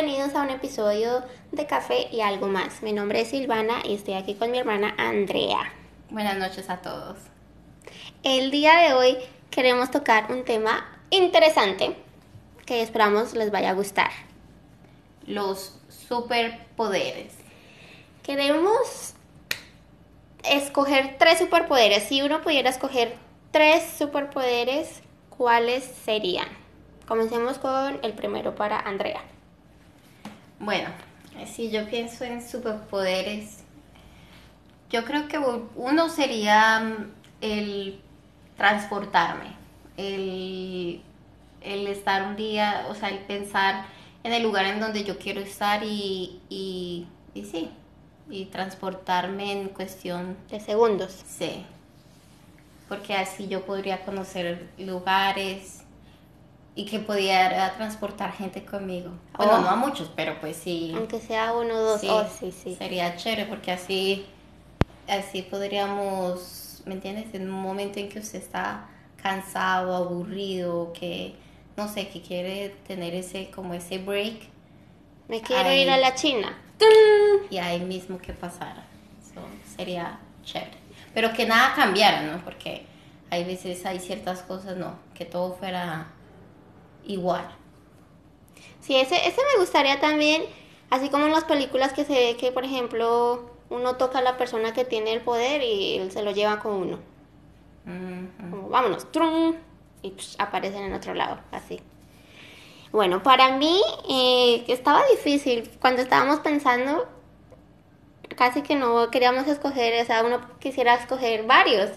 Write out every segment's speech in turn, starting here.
bienvenidos a un episodio de Café y algo más. Mi nombre es Silvana y estoy aquí con mi hermana Andrea. Buenas noches a todos. El día de hoy queremos tocar un tema interesante que esperamos les vaya a gustar. Los superpoderes. Queremos escoger tres superpoderes. Si uno pudiera escoger tres superpoderes, ¿cuáles serían? Comencemos con el primero para Andrea. Bueno, si yo pienso en superpoderes, yo creo que uno sería mm, el transportarme, el, el estar un día, o sea, el pensar en el lugar en donde yo quiero estar y, y, y sí, y transportarme en cuestión De segundos. Sí, porque así yo podría conocer lugares y que pudiera transportar gente conmigo. Bueno, Oh. no a muchos, pero pues sí. Aunque sea uno o dos. Sí, Oh, sí, sí. Sería chévere porque así, así podríamos, ¿me entiendes? En un momento en que usted está cansado, aburrido, que no sé, que quiere tener ese como ese break Me quiero Ay. ir a la China. y ahí mismo que pasara. Eso sería chévere. Pero que nada cambiara, ¿no? Porque hay veces hay ciertas cosas, no, que todo fuera igual. Sí, ese, ese me gustaría también, así como en las películas que se ve que, por ejemplo, uno toca a la persona que tiene el poder y él se lo lleva con uno. Ujú. Como, vámonos, trum, y psh, aparecen en otro lado, así. Bueno, para mí eh, estaba difícil. Cuando estábamos pensando, casi que no queríamos escoger, o sea, uno quisiera escoger varios.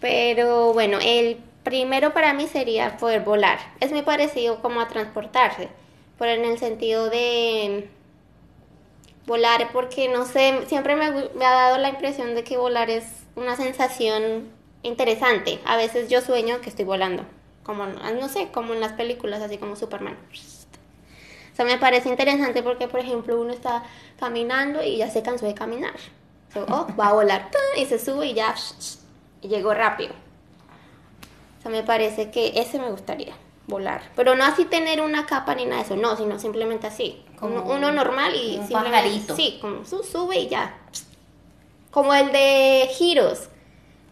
Pero bueno, el primero para mí sería poder volar. Es muy parecido como a transportarse, pero en el sentido de volar, porque no sé, siempre me, ha dado la impresión de que volar es una sensación interesante. A veces yo sueño que estoy volando, como, no sé, como en las películas, así como Superman. O sea, me parece interesante porque, por ejemplo, uno está caminando y ya se cansó de caminar. So, oh, va a volar, y se sube y ya, y llegó rápido. O sea, me parece que ese me gustaría, volar. Pero no así tener una capa ni nada de eso, no, sino simplemente así. Como uno, uno normal y un simplemente- pajarito. Sí, como su, sube y ya. Como el de Heroes,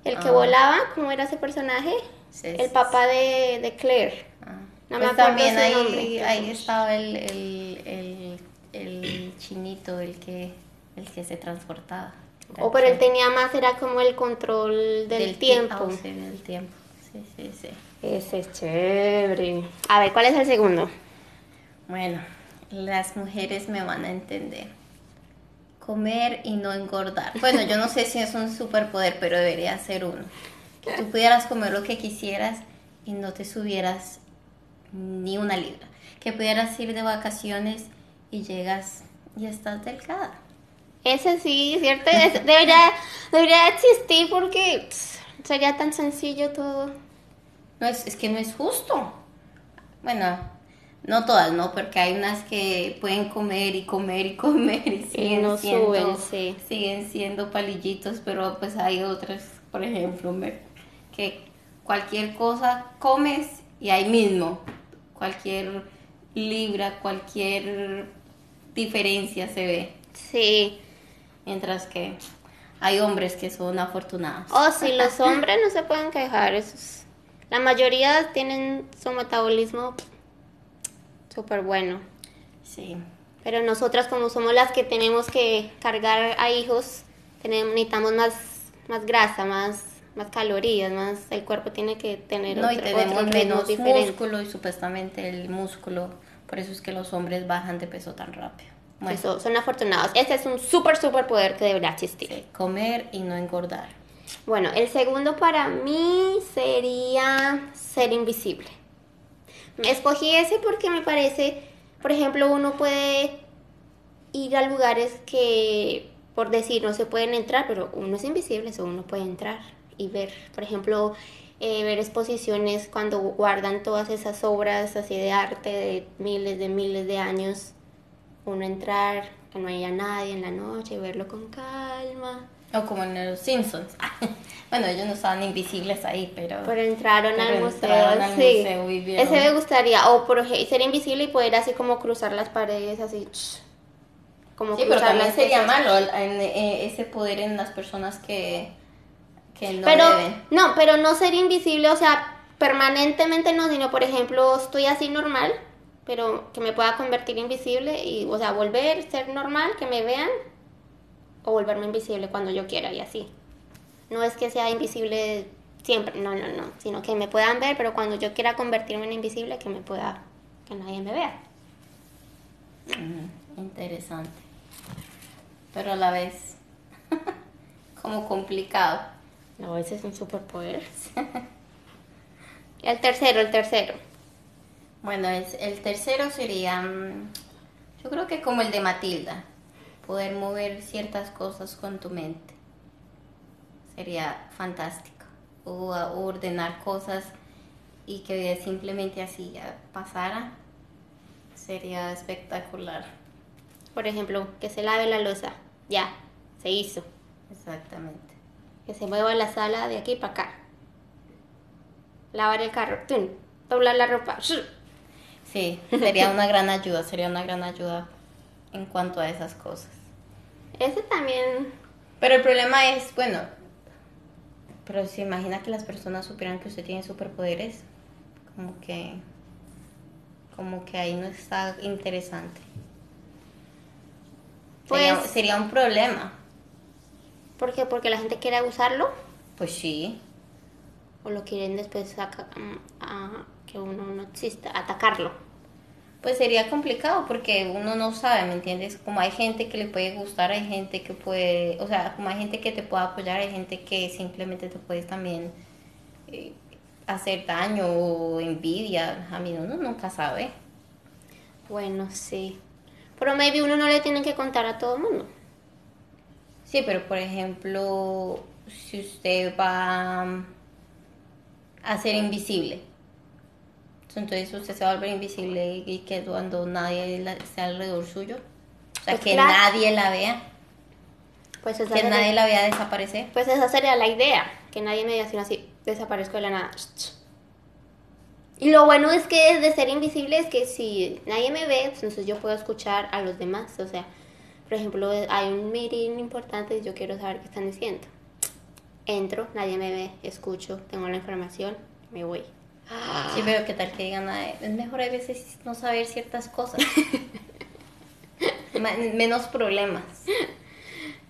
el que Ah. volaba, ¿cómo era ese personaje? Sí, el sí, papá de, de Claire. Ah. No me Pues acuerdo también su ahí, nombre. ahí estaba el, el, el, el chinito, el que, el que se transportaba. O pero él tenía más, era como el control del, ti- tiempo. ah, del tiempo. Sí, sí, sí. Ese es chévere. A ver, ¿cuál es el segundo? Bueno, las mujeres me van a entender. Comer y no engordar. Bueno, yo no sé si es un superpoder, pero debería ser uno. Que tú pudieras comer lo que quisieras y no te subieras ni una libra. Que pudieras ir de vacaciones y llegas y estás delgada. Ese sí, ¿cierto? Debería, debería existir porque pss, sería tan sencillo todo. No es, es que no es justo. Bueno, no todas, ¿no? Porque hay unas que pueden comer y comer y comer y siguen no siendo, suben, sí. siguen siendo palillitos, pero pues hay otras, por ejemplo, que cualquier cosa comes y ahí mismo, cualquier libra, cualquier diferencia se ve, Sí. mientras que hay hombres que son afortunados. Oh, sí, los hombres no se pueden quejar. esos- La mayoría tienen su metabolismo súper bueno. Sí. Pero nosotras como somos las que tenemos que cargar a hijos, tenemos, necesitamos más, más grasa, más, más calorías, más el cuerpo tiene que tener No, y otro- tenemos otros ritmos menos músculo y supuestamente el músculo, por eso es que los hombres bajan de peso tan rápido. Bueno, Eso, son afortunados. Este es un súper, súper poder que debería existir. sí, comer y no engordar. Bueno, el segundo para mí sería ser invisible. Escogí ese porque me parece, por ejemplo, uno puede ir a lugares que, por decir, no se pueden entrar, pero uno es invisible, eso uno puede entrar y ver, por ejemplo, eh, ver exposiciones cuando guardan todas esas obras así de arte de miles de miles de años, uno entrar, que no haya nadie en la noche, verlo con calma. O como en los Simpsons. bueno, ellos no estaban invisibles ahí, pero... Pero entraron pero al entraron museo, al sí. museo y vieron- Ese me gustaría. O por ser invisible y poder así como cruzar las paredes, así. Como Sí, pero también sería cosas. malo el- en- eh, ese poder en las personas que, que no pero, deben. no, pero no ser invisible, o sea, permanentemente no, sino por ejemplo, estoy así normal, pero que me pueda convertir invisible y, o sea, volver, ser normal, que me vean, o volverme invisible cuando yo quiera y así. No es que sea invisible siempre, no, no, no, sino que me puedan ver, pero cuando yo quiera convertirme en invisible, que me pueda, que nadie me vea. Mm, interesante. Pero a la vez como complicado. No, ese es un superpoder. el tercero, el tercero. Bueno, el tercero sería, mm, yo creo que como el de Matilda, poder mover ciertas cosas con tu mente. Sería fantástico. O ordenar cosas y que simplemente así ya pasara. Sería espectacular. Por ejemplo, que se lave la losa. Ya, se hizo. Exactamente. Que se mueva la sala de aquí para acá. Lavar el carro. ¡Tum! Doblar la ropa. ¡shh! Sí, sería una gran ayuda, sería una gran ayuda en cuanto a esas cosas. Ese también. Pero el problema es, bueno, pero se imagina que las personas supieran que usted tiene superpoderes, como que, como que ahí no está interesante. Pues- sería un problema. ¿Por qué? Porque la gente quiere usarlo. Pues sí, O lo quieren después saca- mm, a que uno no exista. Atacarlo. pues sería complicado porque uno no sabe, ¿me entiendes? Como hay gente que le puede gustar, hay gente que puede, o sea, como hay gente que te puede apoyar, hay gente que simplemente te puede también eh, hacer daño o envidia. A mí uno nunca sabe. Bueno, sí. Pero maybe uno no le tiene que contar a todo el mundo. Sí, pero por ejemplo, si usted va a ser invisible, entonces usted se va a volver invisible y que cuando nadie esté alrededor suyo, o sea, Pues que claro. nadie la vea, Pues esa, que sería, nadie la vea desaparecer. pues esa sería la idea. Que nadie me diga sino así, desaparezco de la nada. Y lo bueno es que de ser invisible es que si nadie me ve, pues entonces yo puedo escuchar a los demás. O sea, por ejemplo, hay un meeting importante y yo quiero saber qué están diciendo. Entro, nadie me ve, escucho, tengo la información, me voy. Sí, pero qué tal que digan, "Ay, es mejor a veces no saber ciertas cosas. Menos problemas.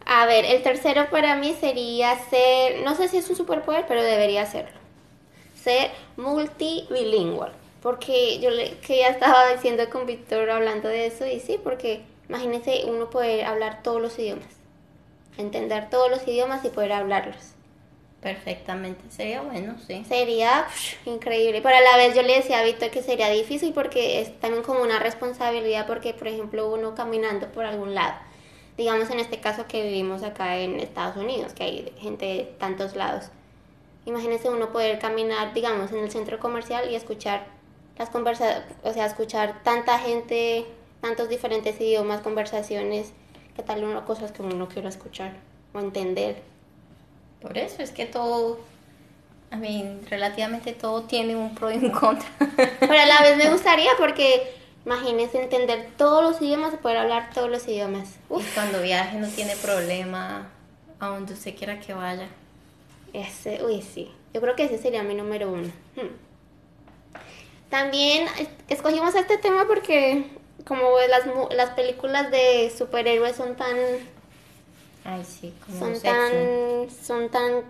A ver, el tercero para mí sería ser, no sé si es un superpoder, pero debería serlo. Ser multibilingüe. Porque yo le, que ya estaba diciendo con Víctor hablando de eso, y sí, porque imagínense uno poder hablar todos los idiomas. Entender todos los idiomas y poder hablarlos. Perfectamente, sería bueno, sí. Sería increíble. Pero a la vez yo le decía a Víctor que sería difícil porque es también como una responsabilidad porque, por ejemplo, uno caminando por algún lado, digamos en este caso que vivimos acá en Estados Unidos, que hay gente de tantos lados. Imagínese uno poder caminar, digamos, en el centro comercial y escuchar las conversaciones, o sea, escuchar tanta gente, tantos diferentes idiomas, conversaciones, que tal uno cosas que uno no quiere escuchar o entender. Por eso es que todo, a mí, relativamente todo tiene un pro y un contra. Pero a la vez me gustaría porque imagínense entender todos los idiomas y poder hablar todos los idiomas. Y cuando viaje no tiene problema a donde usted quiera que vaya. ese, uy, sí. Yo creo que ese sería mi número uno. Hmm. También es- escogimos este tema porque como las, mu- las películas de superhéroes son tan Ay, sí, como son tan son tan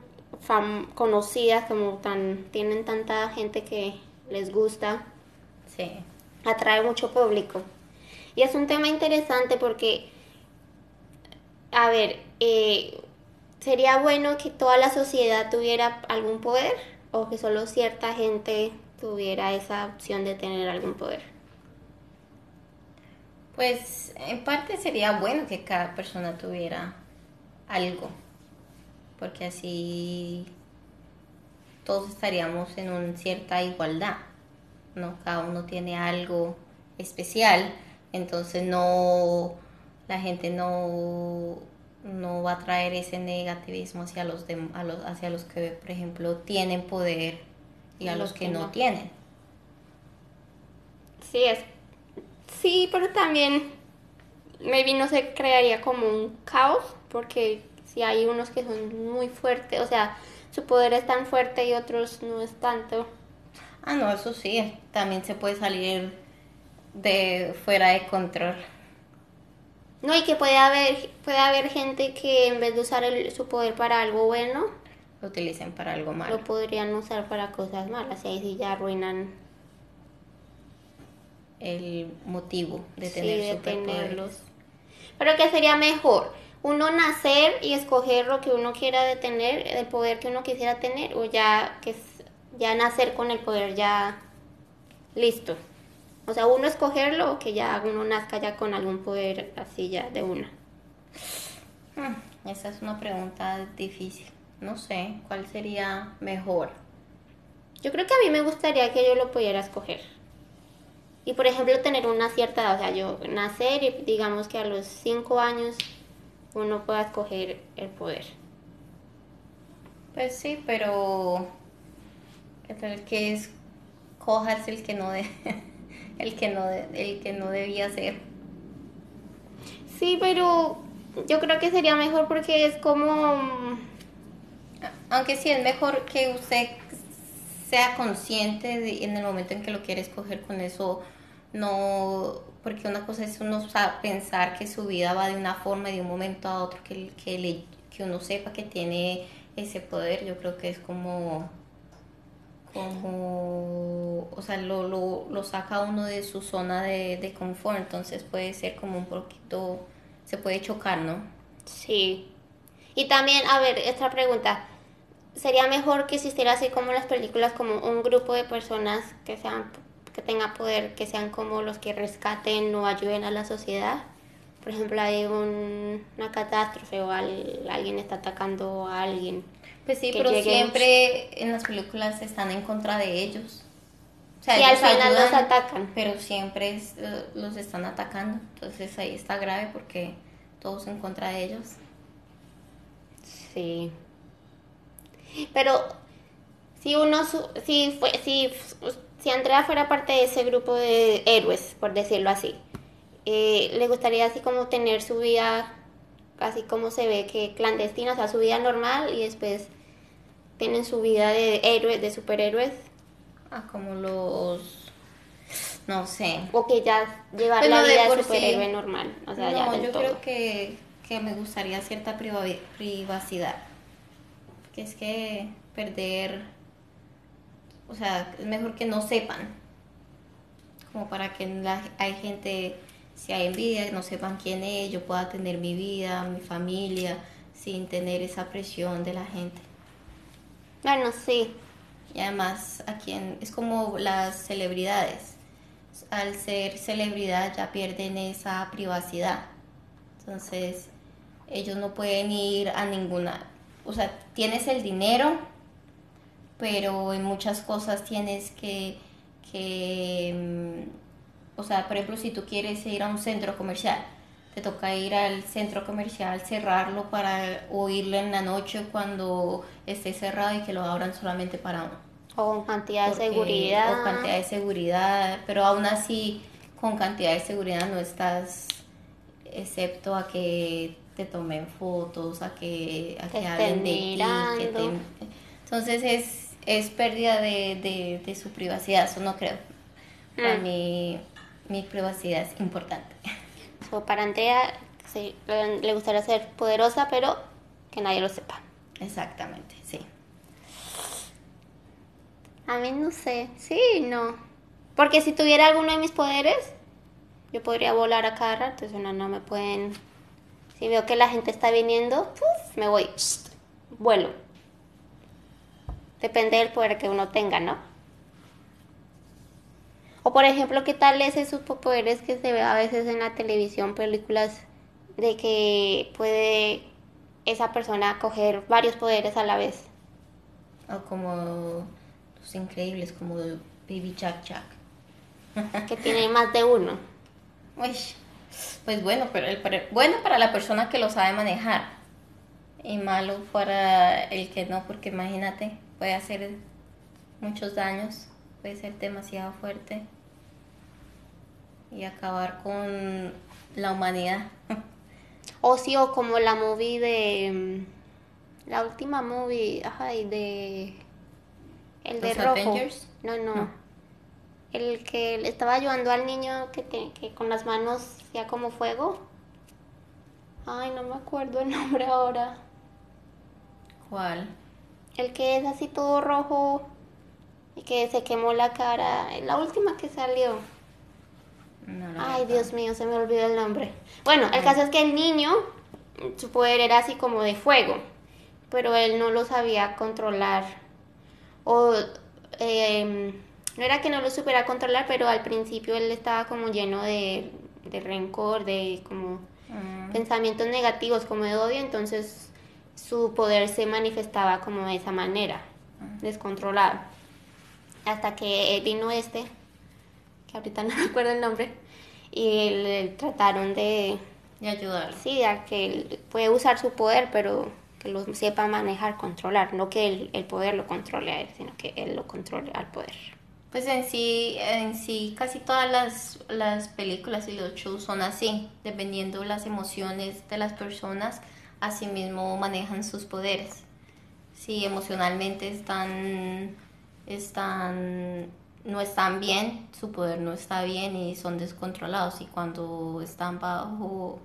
fam- conocidas como tan tienen tanta gente que les gusta Sí. atrae mucho público. Y es un tema interesante porque, a ver, eh, ¿sería bueno que toda la sociedad tuviera algún poder o que solo cierta gente tuviera esa opción de tener algún poder? Pues en parte sería bueno que cada persona tuviera algo, porque así todos estaríamos en una cierta igualdad, ¿no? Cada uno tiene algo especial, entonces no, la gente no no va a traer ese negativismo hacia los, a los hacia los que, por ejemplo, tienen poder y a los que no tienen. Sí, es. Sí, pero también. Maybe no se crearía como un caos, porque si hay unos que son muy fuertes, o sea, su poder es tan fuerte y otros no es tanto. Ah, no, eso sí, también se puede salir de fuera de control. No, y que puede haber, puede haber gente que en vez de usar el- su poder para algo bueno, Lo utilicen para algo malo. lo podrían usar para cosas malas, y ahí sí ya arruinan El motivo de sí, tener de superpoderes. tenerlos. Pero que sería mejor uno nacer y escoger lo que uno quiera de tener, el poder que uno quisiera tener, o ya que ya nacer con el poder ya listo. O sea, uno escogerlo o que ya uno nazca ya con algún poder así ya de una. Hmm, esa es una pregunta difícil. No sé, ¿cuál sería mejor? Yo creo que a mí me gustaría que yo lo pudiera escoger. Y por ejemplo, tener una cierta edad, o sea, yo nacer y digamos que a los 5 años uno pueda escoger el poder. Pues sí, pero el que es coja es el que no de, el que no de- el que no debía ser. Sí, pero yo creo que sería mejor porque es como... Aunque sí es mejor que usted sea consciente de- en el momento en que lo quiere escoger con eso, no, porque una cosa es uno sa- pensar que su vida va de una forma y de un momento a otro, que, que, le- que uno sepa que tiene ese poder, yo creo que es como, como, o sea, lo, lo, lo saca uno de su zona de, de confort, entonces puede ser como un poquito, se puede chocar, ¿no? Sí. Y también, a ver, esta pregunta. ¿Sería mejor que existiera así como las películas, como un grupo de personas que sean que tenga poder, que sean como los que rescaten o ayuden a la sociedad? Por ejemplo, hay un- una catástrofe o al- alguien está atacando a alguien. Pues sí, pero siempre en las películas están en contra de ellos. O sea, Sí, al final los atacan. Pero siempre es, eh, los están atacando. Entonces ahí está grave porque todos en contra de ellos. Sí. Pero si uno, si fue, si, si Andrea fuera parte de ese grupo de héroes, por decirlo así, eh, le gustaría así como tener su vida, así como se ve que clandestina, o sea, su vida normal y después tienen su vida de héroes, de superhéroes, Ah, como los... No sé. o que ya llevar Bueno, la vida de sí. superhéroe normal, o sea, ya no, del yo todo. creo que, que me gustaría cierta priva- privacidad. Que es que perder... O sea, es mejor que no sepan. Como para que la- hay gente, si hay envidia, no sepan quién es, yo pueda tener mi vida, mi familia, sin tener esa presión de la gente. Bueno, sí, Y además, aquí en- es como las celebridades. Al ser celebridad ya pierden esa privacidad. Entonces, ellos no pueden ir a ninguna. O sea, tienes el dinero, pero en muchas cosas tienes que. que mm, o sea, por ejemplo, si tú quieres ir a un centro comercial, te toca ir al centro comercial, cerrarlo para o en la noche cuando esté cerrado y que lo abran solamente para uno. o con cantidad de seguridad. O cantidad de seguridad, pero aún así con cantidad de seguridad no estás excepto a que te tomen fotos, a que, a Te que hablen de ti, que te- entonces es, es pérdida de, de, de su privacidad, eso no creo. Para Mm. mí mi privacidad es importante. So, para Andrea sí, le gustaría ser poderosa, pero que nadie lo sepa. Exactamente, sí. A mí no sé, sí, no. Porque si tuviera alguno de mis poderes, yo podría volar a cada rato, eso no, no me pueden... Si veo que la gente está viniendo, ¡puf! me voy, ¡psst! vuelo. Depende del poder que uno tenga, ¿no? O por ejemplo, ¿qué tal esos superpoderes que se ve a veces en la televisión, películas, de que puede esa persona coger varios poderes a la vez? O como los increíbles, como Baby Jack Jack. Que tiene más de uno. Uy, Pues bueno, pero el, bueno para la persona que lo sabe manejar y malo para el que no, porque imagínate, puede hacer muchos daños, puede ser demasiado fuerte y acabar con la humanidad. O sí, o como la movie de... Mm, la última movie, ay, de... El de rojo. No, no, El que le estaba ayudando al niño que, que con las manos hacía como fuego. Ay, no me acuerdo el nombre ahora. ¿Cuál? El que es así todo rojo y que se quemó la cara. La última que salió. Ay, Dios mío, se me olvidó el nombre. Bueno, el caso es que el niño, su poder era así como de fuego, pero él no lo sabía controlar. O em, no era que no lo supiera controlar, pero al principio él estaba como lleno de, rencor, de como mm. pensamientos negativos, como de odio, entonces su poder se manifestaba como de esa manera, descontrolado. Hasta que vino este, que ahorita no me acuerdo el nombre, y le trataron de... De ayudar. Sí, a que él puede usar su poder, pero que lo sepa manejar, controlar, no que el, poder lo controle a él, sino que él lo controle al poder. Pues en sí, en sí casi todas las, las películas y los shows son así, dependiendo las emociones de las personas, así mismo manejan sus poderes. Si emocionalmente están, están no están bien, su poder no está bien y son descontrolados y cuando están bajo,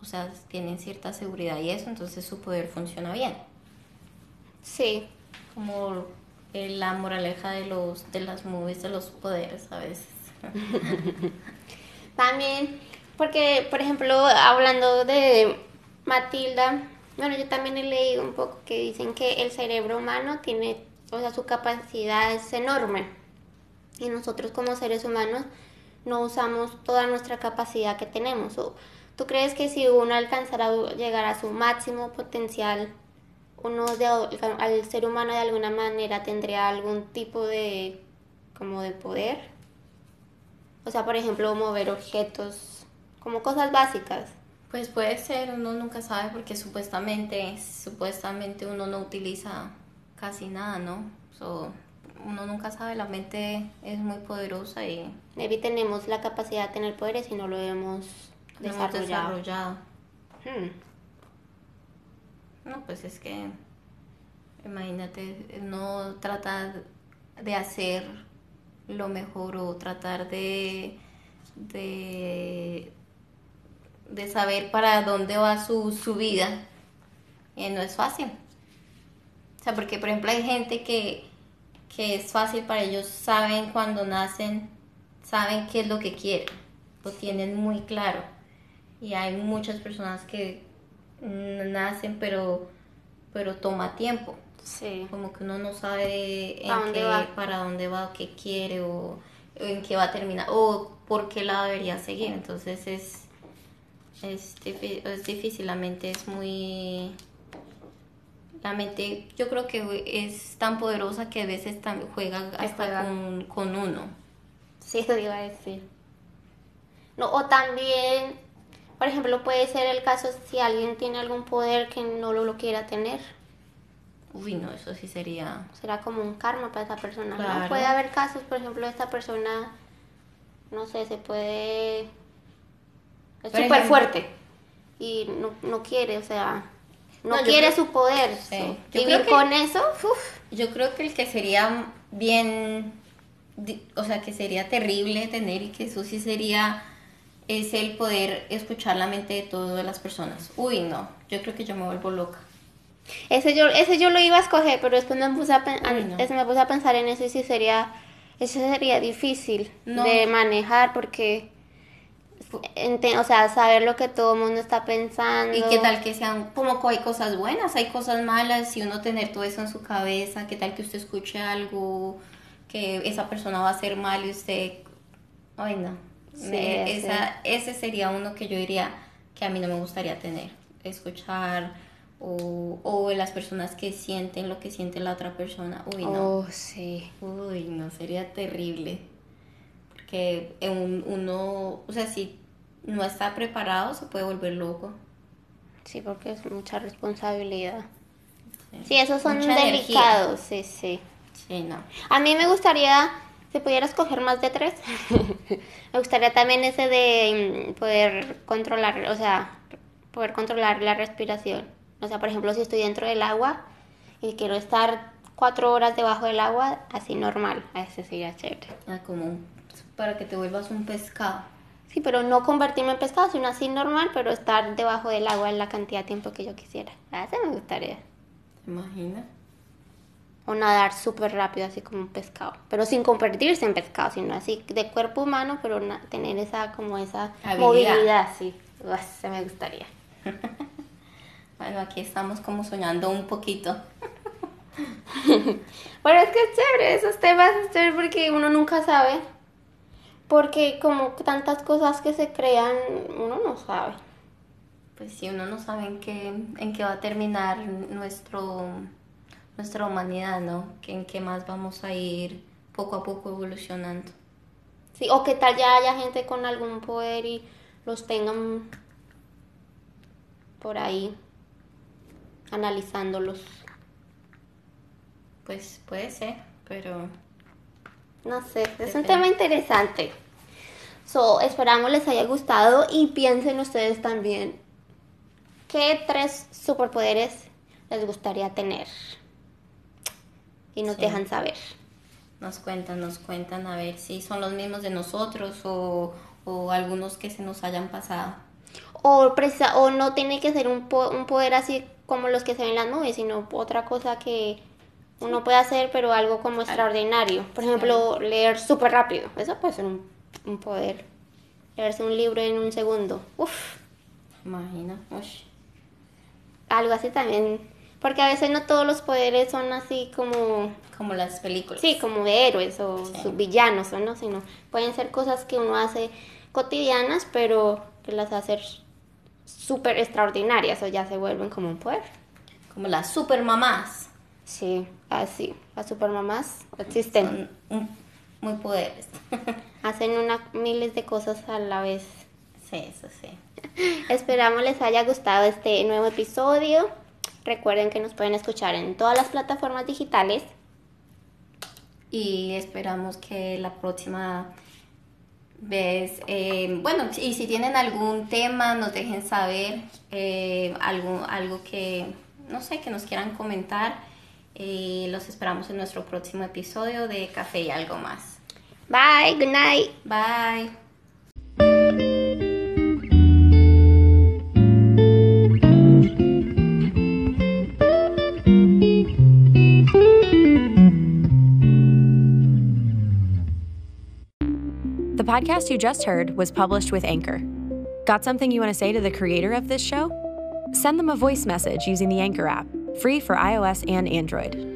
o sea, tienen cierta seguridad y eso, entonces su poder funciona bien. Sí. Como la moraleja de los de las movies de los poderes a veces. también, porque por ejemplo, hablando de Matilda, bueno, yo también he leído un poco que dicen que el cerebro humano tiene, o sea, su capacidad es enorme y nosotros como seres humanos no usamos toda nuestra capacidad que tenemos. ¿Tú crees que si uno alcanzara a llegar a su máximo potencial, uno de, al ser humano de alguna manera tendría algún tipo de como de poder? O sea, por ejemplo, mover objetos, como cosas básicas. Pues puede ser, uno nunca sabe porque supuestamente, supuestamente uno no utiliza casi nada, ¿no? uno nunca sabe, la mente es muy poderosa y... Maybe tenemos la capacidad de tener poderes y no lo hemos desarrollado. Hmm. No, pues es que, imagínate, no tratar de hacer lo mejor o tratar de, de, de saber para dónde va su, su vida. Y no es fácil. O sea, porque por ejemplo hay gente que que es fácil para ellos, saben cuando nacen, saben qué es lo que quieren, lo tienen muy claro. Y hay muchas personas que nacen, pero, pero toma tiempo. Sí. Como que uno no sabe en qué, para dónde va, qué quiere o, en qué va a terminar o por qué la debería seguir. Entonces es, es, es difícil, la mente es muy la mente yo creo que es tan poderosa que a veces juega hasta Con, uno. Sí, eso iba a decir. No, o también, por ejemplo, puede ser el caso si alguien tiene algún poder que no lo, lo quiera tener. Uy, no, eso sí sería... Será como un karma para esa persona, ¿no? Puede haber casos, por ejemplo, esta persona, no sé, se puede... Es súper fuerte y no, no quiere, o sea, no, quiere su poder. Sí. Vivir con eso, yo creo que el que sería bien, o sea, que sería terrible tener y que eso sí sería, es el poder escuchar la mente de todas las personas. Uy, no, yo creo que yo me vuelvo loca. Ese yo, ese yo lo iba a escoger, pero después me puse a, me puse a pensar en eso y sí sería, eso sería difícil de manejar porque o sea, saber lo que todo el mundo está pensando. Y qué tal que sean, como que hay cosas buenas, hay cosas malas, y uno tener todo eso en su cabeza, qué tal que usted escuche algo, que esa persona va a hacer mal y usted, ay no. esa, Ese sería uno que yo diría que a mí no me gustaría tener, escuchar o, o las personas que sienten lo que siente la otra persona. Uy, no. Oh, sí. Uy, no, sería terrible. Porque uno, o sea, si no está preparado se puede volver loco. Sí, porque es mucha responsabilidad. Sí, esos son Mucha energía. delicados, sí, sí. Sí, no. A mí me gustaría, si pudiera escoger más de tres, me gustaría también ese de mm, poder controlar, o sea, poder controlar la respiración. O sea, por ejemplo, si estoy dentro del agua y quiero estar cuatro horas debajo del agua, así normal, a ese sería chévere. Ah, como un- para que te vuelvas un pescado. Sí, pero no convertirme en pescado, sino así normal, pero estar debajo del agua en la cantidad de tiempo que yo quisiera. A ese me gustaría. ¿Te imaginas? O nadar súper rápido, así como un pescado. Pero sin convertirse en pescado, sino así de cuerpo humano, pero tener esa, como esa Habilidad. movilidad, sí. Se me gustaría. Bueno, aquí estamos como soñando un poquito. Bueno, es que es chévere, esos temas es chévere porque uno nunca sabe. Porque como tantas cosas que se crean, uno no sabe. Pues si uno no sabe en qué, en qué va a terminar nuestro, nuestra humanidad, ¿no? En qué más vamos a ir poco a poco evolucionando. Sí, o que tal ya haya gente con algún poder y los tengan por ahí analizándolos. Pues puede ser, pero No sé, es un tema interesante. So, esperamos les haya gustado y piensen ustedes también qué tres superpoderes les gustaría tener. Y nos Sí. dejan saber. nos cuentan, nos cuentan a ver si son los mismos de nosotros o, o algunos que se nos hayan pasado. O, precisa- o no tiene que ser un, po- un poder así como los que se ven en las nubes, sino otra cosa que uno puede hacer, pero algo como extraordinario. Por ejemplo, leer súper rápido. Eso puede ser un, un poder. Leerse un libro en un segundo. Uf. Imagina, ush. algo así también. Porque a veces no todos los poderes son así como, como las películas. sí, como de héroes o Sí. villanos o no, sino pueden ser cosas que uno hace cotidianas, pero que las hace súper extraordinarias o ya se vuelven como un poder. Como las supermamás. Sí, así. Las supermamás existen. Son muy poderes. Hacen una, miles de cosas a la vez. sí, eso sí. Esperamos les haya gustado este nuevo episodio. Recuerden que nos pueden escuchar en todas las plataformas digitales. Y esperamos que la próxima vez, eh, bueno, y si tienen algún tema, nos dejen saber, eh, algo, algo que, no sé, que nos quieran comentar. Eh, los esperamos en nuestro próximo episodio de Café y algo más. Bye, good night. Bye. The podcast you just heard was published with Anchor. Got something you want to say to the creator of this show? Send them a voice message using the Anchor app, free for iOS and Android.